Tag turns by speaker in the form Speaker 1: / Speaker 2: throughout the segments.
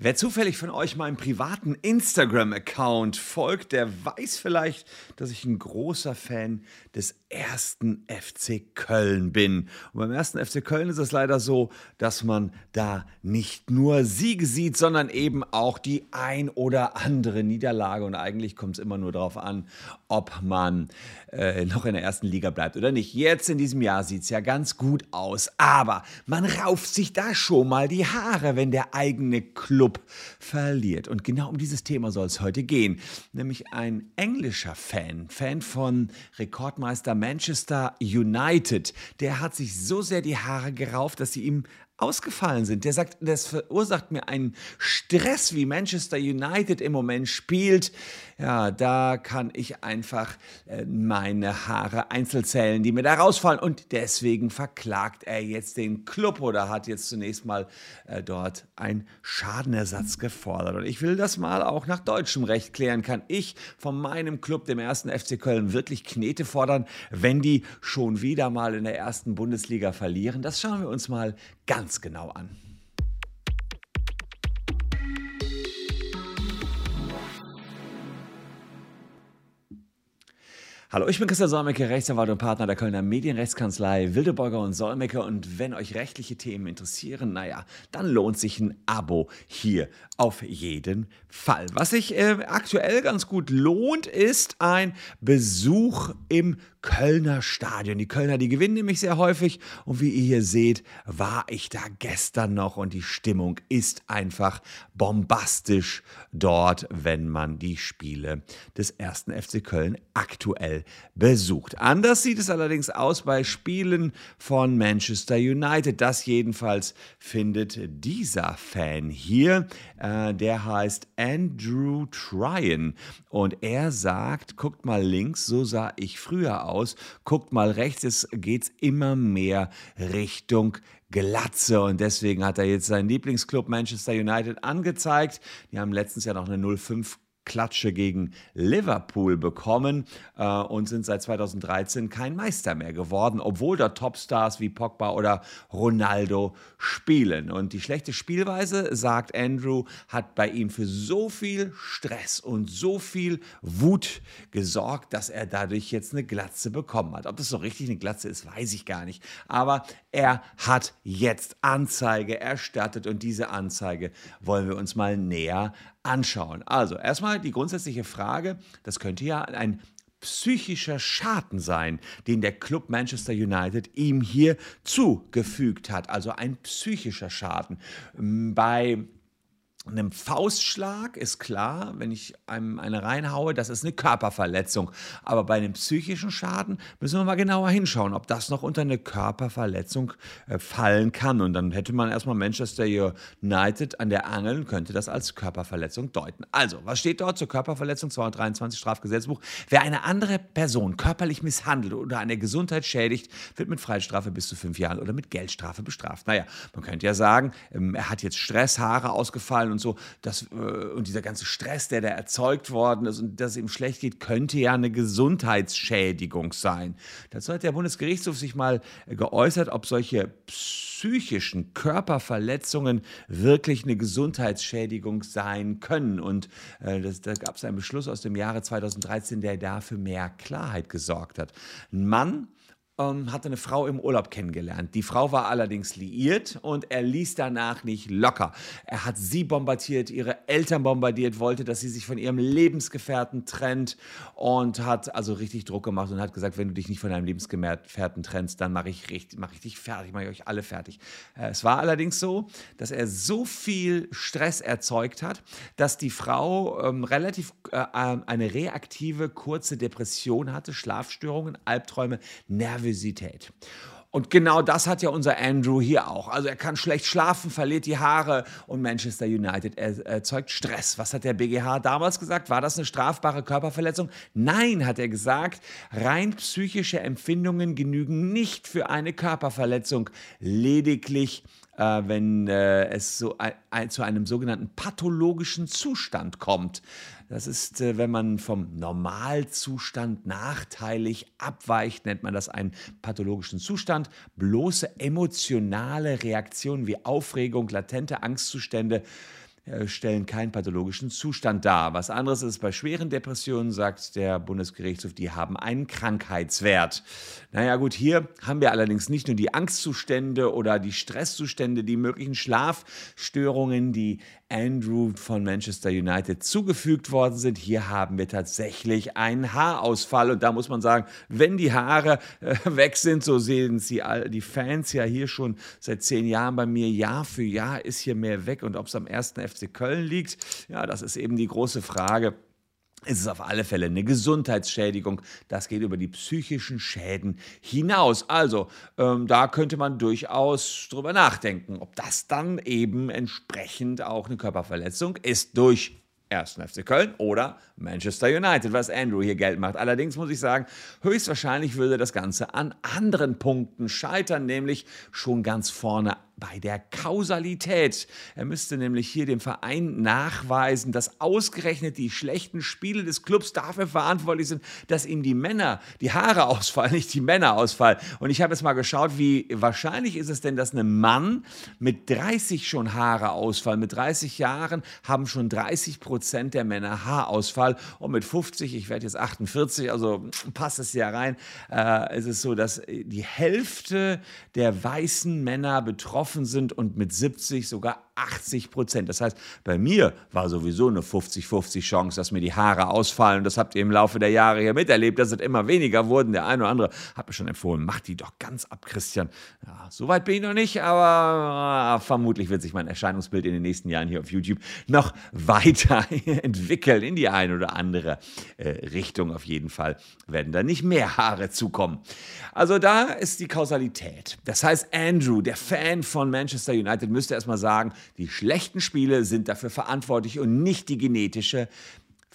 Speaker 1: Wer zufällig von euch meinem privaten Instagram-Account folgt, der weiß vielleicht, dass ich ein großer Fan des ersten FC Köln bin. Und beim ersten FC Köln ist es leider so, dass man da nicht nur Siege sieht, sondern eben auch die ein oder andere Niederlage. Und eigentlich kommt es immer nur darauf an, ob man äh, noch in der ersten Liga bleibt oder nicht. Jetzt in diesem Jahr sieht es ja ganz gut aus, aber man rauft sich da schon mal die Haare, wenn der eigene Club verliert. Und genau um dieses Thema soll es heute gehen. Nämlich ein englischer Fan, Fan von Rekordmeister Manchester United, der hat sich so sehr die Haare gerauft, dass sie ihm ausgefallen sind. Der sagt, das verursacht mir einen Stress, wie Manchester United im Moment spielt. Ja, da kann ich einfach äh, meine Haare einzeln zählen, die mir da rausfallen. Und deswegen verklagt er jetzt den Club oder hat jetzt zunächst mal äh, dort einen Schadenersatz gefordert. Und ich will das mal auch nach deutschem Recht klären. Kann ich von meinem Club, dem ersten FC Köln, wirklich Knete fordern, wenn die schon wieder mal in der ersten Bundesliga verlieren? Das schauen wir uns mal ganz genau an. Hallo, ich bin Christian Solmecke, Rechtsanwalt und Partner der Kölner Medienrechtskanzlei Wildeborger und Solmecke. Und wenn euch rechtliche Themen interessieren, naja, dann lohnt sich ein Abo hier auf jeden Fall. Was sich äh, aktuell ganz gut lohnt, ist ein Besuch im Kölner Stadion. Die Kölner, die gewinnen nämlich sehr häufig. Und wie ihr hier seht, war ich da gestern noch und die Stimmung ist einfach bombastisch dort, wenn man die Spiele des ersten FC Köln aktuell besucht. Anders sieht es allerdings aus bei Spielen von Manchester United. Das jedenfalls findet dieser Fan hier. Äh, der heißt Andrew Tryon und er sagt, guckt mal links, so sah ich früher aus. Guckt mal rechts, es geht immer mehr Richtung Glatze und deswegen hat er jetzt seinen Lieblingsclub Manchester United angezeigt. Die haben letztens ja noch eine 05 Klatsche gegen Liverpool bekommen äh, und sind seit 2013 kein Meister mehr geworden, obwohl da Topstars wie Pogba oder Ronaldo spielen. Und die schlechte Spielweise, sagt Andrew, hat bei ihm für so viel Stress und so viel Wut gesorgt, dass er dadurch jetzt eine Glatze bekommen hat. Ob das so richtig eine Glatze ist, weiß ich gar nicht. Aber er hat jetzt Anzeige erstattet und diese Anzeige wollen wir uns mal näher anschauen. Also erstmal die grundsätzliche Frage, das könnte ja ein psychischer Schaden sein, den der Club Manchester United ihm hier zugefügt hat. Also ein psychischer Schaden. Bei einem Faustschlag ist klar, wenn ich einem eine reinhaue, das ist eine Körperverletzung. Aber bei einem psychischen Schaden müssen wir mal genauer hinschauen, ob das noch unter eine Körperverletzung äh, fallen kann. Und dann hätte man erstmal Manchester United an der Angel und könnte das als Körperverletzung deuten. Also, was steht dort zur Körperverletzung 223 Strafgesetzbuch? Wer eine andere Person körperlich misshandelt oder an der Gesundheit schädigt, wird mit Freistrafe bis zu fünf Jahren oder mit Geldstrafe bestraft. Naja, man könnte ja sagen, ähm, er hat jetzt Stress, Haare ausgefallen und und so, das, äh, und dieser ganze Stress, der da erzeugt worden ist und dass es ihm schlecht geht, könnte ja eine Gesundheitsschädigung sein. Dazu hat der Bundesgerichtshof sich mal geäußert, ob solche psychischen Körperverletzungen wirklich eine Gesundheitsschädigung sein können. Und äh, das, da gab es einen Beschluss aus dem Jahre 2013, der dafür mehr Klarheit gesorgt hat. Ein Mann, ähm, hatte eine Frau im Urlaub kennengelernt. Die Frau war allerdings liiert und er ließ danach nicht locker. Er hat sie bombardiert, ihre Eltern bombardiert, wollte, dass sie sich von ihrem Lebensgefährten trennt und hat also richtig Druck gemacht und hat gesagt, wenn du dich nicht von deinem Lebensgefährten trennst, dann mache ich, mach ich dich fertig, mache ich euch alle fertig. Äh, es war allerdings so, dass er so viel Stress erzeugt hat, dass die Frau ähm, relativ äh, eine reaktive, kurze Depression hatte, Schlafstörungen, Albträume, Nerven Nervosität. Und genau das hat ja unser Andrew hier auch. Also er kann schlecht schlafen, verliert die Haare und Manchester United erzeugt Stress. Was hat der BGH damals gesagt? War das eine strafbare Körperverletzung? Nein, hat er gesagt. Rein psychische Empfindungen genügen nicht für eine Körperverletzung. Lediglich äh, wenn äh, es so zu einem sogenannten pathologischen Zustand kommt. Das ist, äh, wenn man vom Normalzustand nachteilig abweicht, nennt man das einen pathologischen Zustand. Bloße emotionale Reaktionen wie Aufregung, latente Angstzustände stellen keinen pathologischen Zustand dar. Was anderes ist bei schweren Depressionen, sagt der Bundesgerichtshof, die haben einen Krankheitswert. Naja gut, hier haben wir allerdings nicht nur die Angstzustände oder die Stresszustände, die möglichen Schlafstörungen, die Andrew von Manchester United zugefügt worden sind. Hier haben wir tatsächlich einen Haarausfall. Und da muss man sagen, wenn die Haare äh, weg sind, so sehen sie all, die Fans ja hier schon seit zehn Jahren bei mir, Jahr für Jahr ist hier mehr weg. Und ob es am ersten FC Köln liegt, ja, das ist eben die große Frage ist es auf alle Fälle eine Gesundheitsschädigung. Das geht über die psychischen Schäden hinaus. Also ähm, da könnte man durchaus drüber nachdenken, ob das dann eben entsprechend auch eine Körperverletzung ist durch 1. FC Köln oder Manchester United, was Andrew hier Geld macht. Allerdings muss ich sagen, höchstwahrscheinlich würde das Ganze an anderen Punkten scheitern, nämlich schon ganz vorne bei der Kausalität. Er müsste nämlich hier dem Verein nachweisen, dass ausgerechnet die schlechten Spiele des Clubs dafür verantwortlich sind, dass ihm die Männer, die Haare ausfallen, nicht die Männer ausfallen. Und ich habe jetzt mal geschaut, wie wahrscheinlich ist es denn, dass ein Mann mit 30 schon Haare ausfallen. Mit 30 Jahren haben schon 30 Prozent der Männer Haarausfall. Und mit 50, ich werde jetzt 48, also passt es ja rein, äh, ist es so, dass die Hälfte der weißen Männer betroffen betroffen sind und mit 70 sogar 80 Prozent. Das heißt, bei mir war sowieso eine 50-50 Chance, dass mir die Haare ausfallen. Das habt ihr im Laufe der Jahre hier miterlebt, dass es immer weniger wurden. Der eine oder andere hat mir schon empfohlen, mach die doch ganz ab, Christian. Ja, so weit bin ich noch nicht, aber vermutlich wird sich mein Erscheinungsbild in den nächsten Jahren hier auf YouTube noch weiter entwickeln in die eine oder andere äh, Richtung. Auf jeden Fall werden da nicht mehr Haare zukommen. Also da ist die Kausalität. Das heißt, Andrew, der Fan von Manchester United, müsste erstmal sagen, die schlechten Spiele sind dafür verantwortlich und nicht die genetische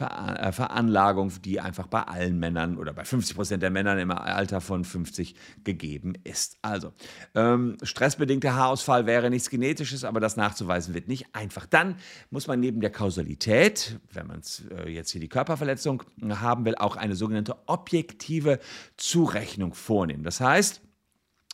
Speaker 1: äh, Veranlagung, die einfach bei allen Männern oder bei 50 Prozent der Männern im Alter von 50 gegeben ist. Also, ähm, stressbedingter Haarausfall wäre nichts Genetisches, aber das nachzuweisen wird nicht einfach. Dann muss man neben der Kausalität, wenn man äh, jetzt hier die Körperverletzung haben will, auch eine sogenannte objektive Zurechnung vornehmen. Das heißt,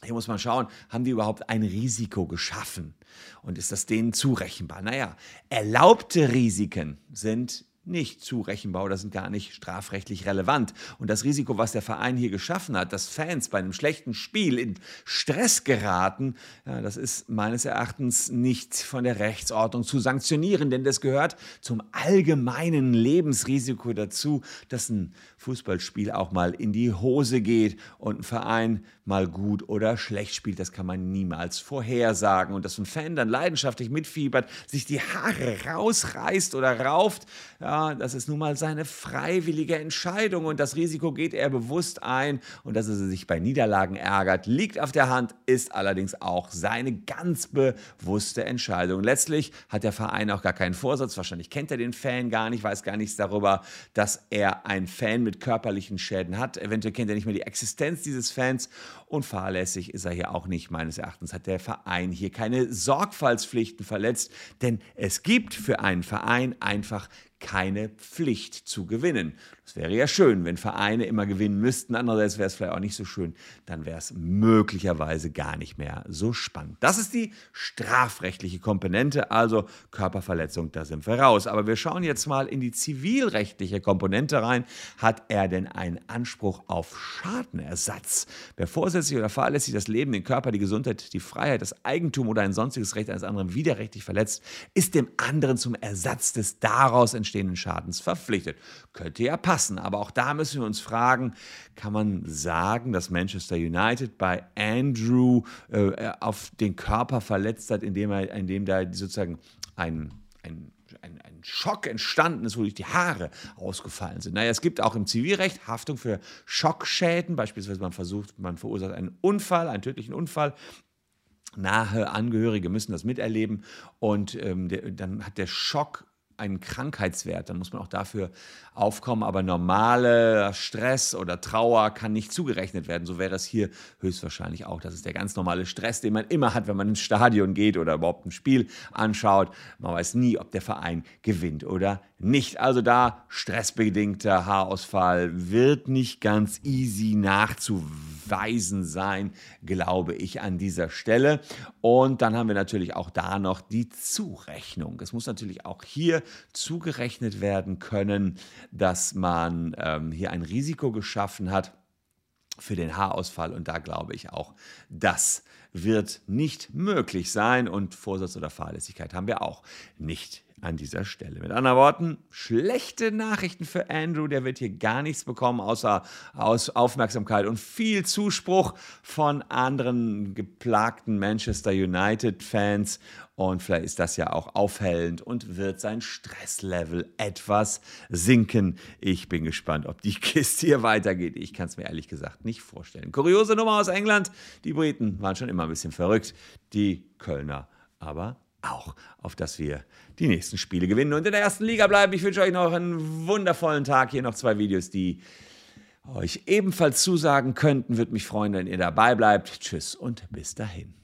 Speaker 1: hier muss man schauen, haben die überhaupt ein Risiko geschaffen? Und ist das denen zurechenbar? Naja, erlaubte Risiken sind nicht zurechenbar oder sind gar nicht strafrechtlich relevant. Und das Risiko, was der Verein hier geschaffen hat, dass Fans bei einem schlechten Spiel in Stress geraten, ja, das ist meines Erachtens nicht von der Rechtsordnung zu sanktionieren, denn das gehört zum allgemeinen Lebensrisiko dazu, dass ein Fußballspiel auch mal in die Hose geht und ein Verein mal gut oder schlecht spielt. Das kann man niemals vorhersagen. Und dass ein Fan dann leidenschaftlich mitfiebert, sich die Haare rausreißt oder rauft, ja, das ist nun mal seine freiwillige Entscheidung und das Risiko geht er bewusst ein und dass er sich bei Niederlagen ärgert, liegt auf der Hand, ist allerdings auch seine ganz bewusste Entscheidung. Letztlich hat der Verein auch gar keinen Vorsatz, wahrscheinlich kennt er den Fan gar nicht, weiß gar nichts darüber, dass er ein Fan mit körperlichen Schäden hat. Eventuell kennt er nicht mehr die Existenz dieses Fans und fahrlässig ist er hier auch nicht. Meines Erachtens hat der Verein hier keine Sorgfaltspflichten verletzt, denn es gibt für einen Verein einfach keine Pflicht zu gewinnen. Es wäre ja schön, wenn Vereine immer gewinnen müssten. Andererseits wäre es vielleicht auch nicht so schön. Dann wäre es möglicherweise gar nicht mehr so spannend. Das ist die strafrechtliche Komponente, also Körperverletzung, da sind wir raus. Aber wir schauen jetzt mal in die zivilrechtliche Komponente rein. Hat er denn einen Anspruch auf Schadenersatz? Wer vorsätzlich oder fahrlässig das Leben, den Körper, die Gesundheit, die Freiheit, das Eigentum oder ein sonstiges Recht eines anderen widerrechtlich verletzt, ist dem anderen zum Ersatz des daraus entstehenden Schadens verpflichtet. Könnte ja passen passen. Aber auch da müssen wir uns fragen, kann man sagen, dass Manchester United bei Andrew äh, auf den Körper verletzt hat, indem, er, indem da sozusagen ein, ein ein, ein, Schock entstanden ist, wodurch die Haare ausgefallen sind. Naja, es gibt auch im Zivilrecht Haftung für Schockschäden. Beispielsweise man versucht, man verursacht einen Unfall, einen tödlichen Unfall. Nahe Angehörige müssen das miterleben und ähm, der, dann hat der Schock einen Krankheitswert, dann muss man auch dafür aufkommen. Aber normaler Stress oder Trauer kann nicht zugerechnet werden. So wäre es hier höchstwahrscheinlich auch. Das ist der ganz normale Stress, den man immer hat, wenn man ins Stadion geht oder überhaupt ein Spiel anschaut. Man weiß nie, ob der Verein gewinnt oder nicht. Also da stressbedingter Haarausfall wird nicht ganz easy nachzuweisen sein, glaube ich, an dieser Stelle. Und dann haben wir natürlich auch da noch die Zurechnung. Es muss natürlich auch hier zugerechnet werden können, dass man ähm, hier ein Risiko geschaffen hat für den Haarausfall. Und da glaube ich auch, das wird nicht möglich sein. Und Vorsatz oder Fahrlässigkeit haben wir auch nicht an dieser Stelle. Mit anderen Worten, schlechte Nachrichten für Andrew. Der wird hier gar nichts bekommen, außer aus Aufmerksamkeit und viel Zuspruch von anderen geplagten Manchester United-Fans. Und vielleicht ist das ja auch aufhellend und wird sein Stresslevel etwas sinken. Ich bin gespannt, ob die Kiste hier weitergeht. Ich kann es mir ehrlich gesagt nicht vorstellen. Kuriose Nummer aus England. Die Briten waren schon immer ein bisschen verrückt. Die Kölner aber auch, auf dass wir die nächsten Spiele gewinnen und in der ersten Liga bleiben. Ich wünsche euch noch einen wundervollen Tag. Hier noch zwei Videos, die euch ebenfalls zusagen könnten. Würde mich freuen, wenn ihr dabei bleibt. Tschüss und bis dahin.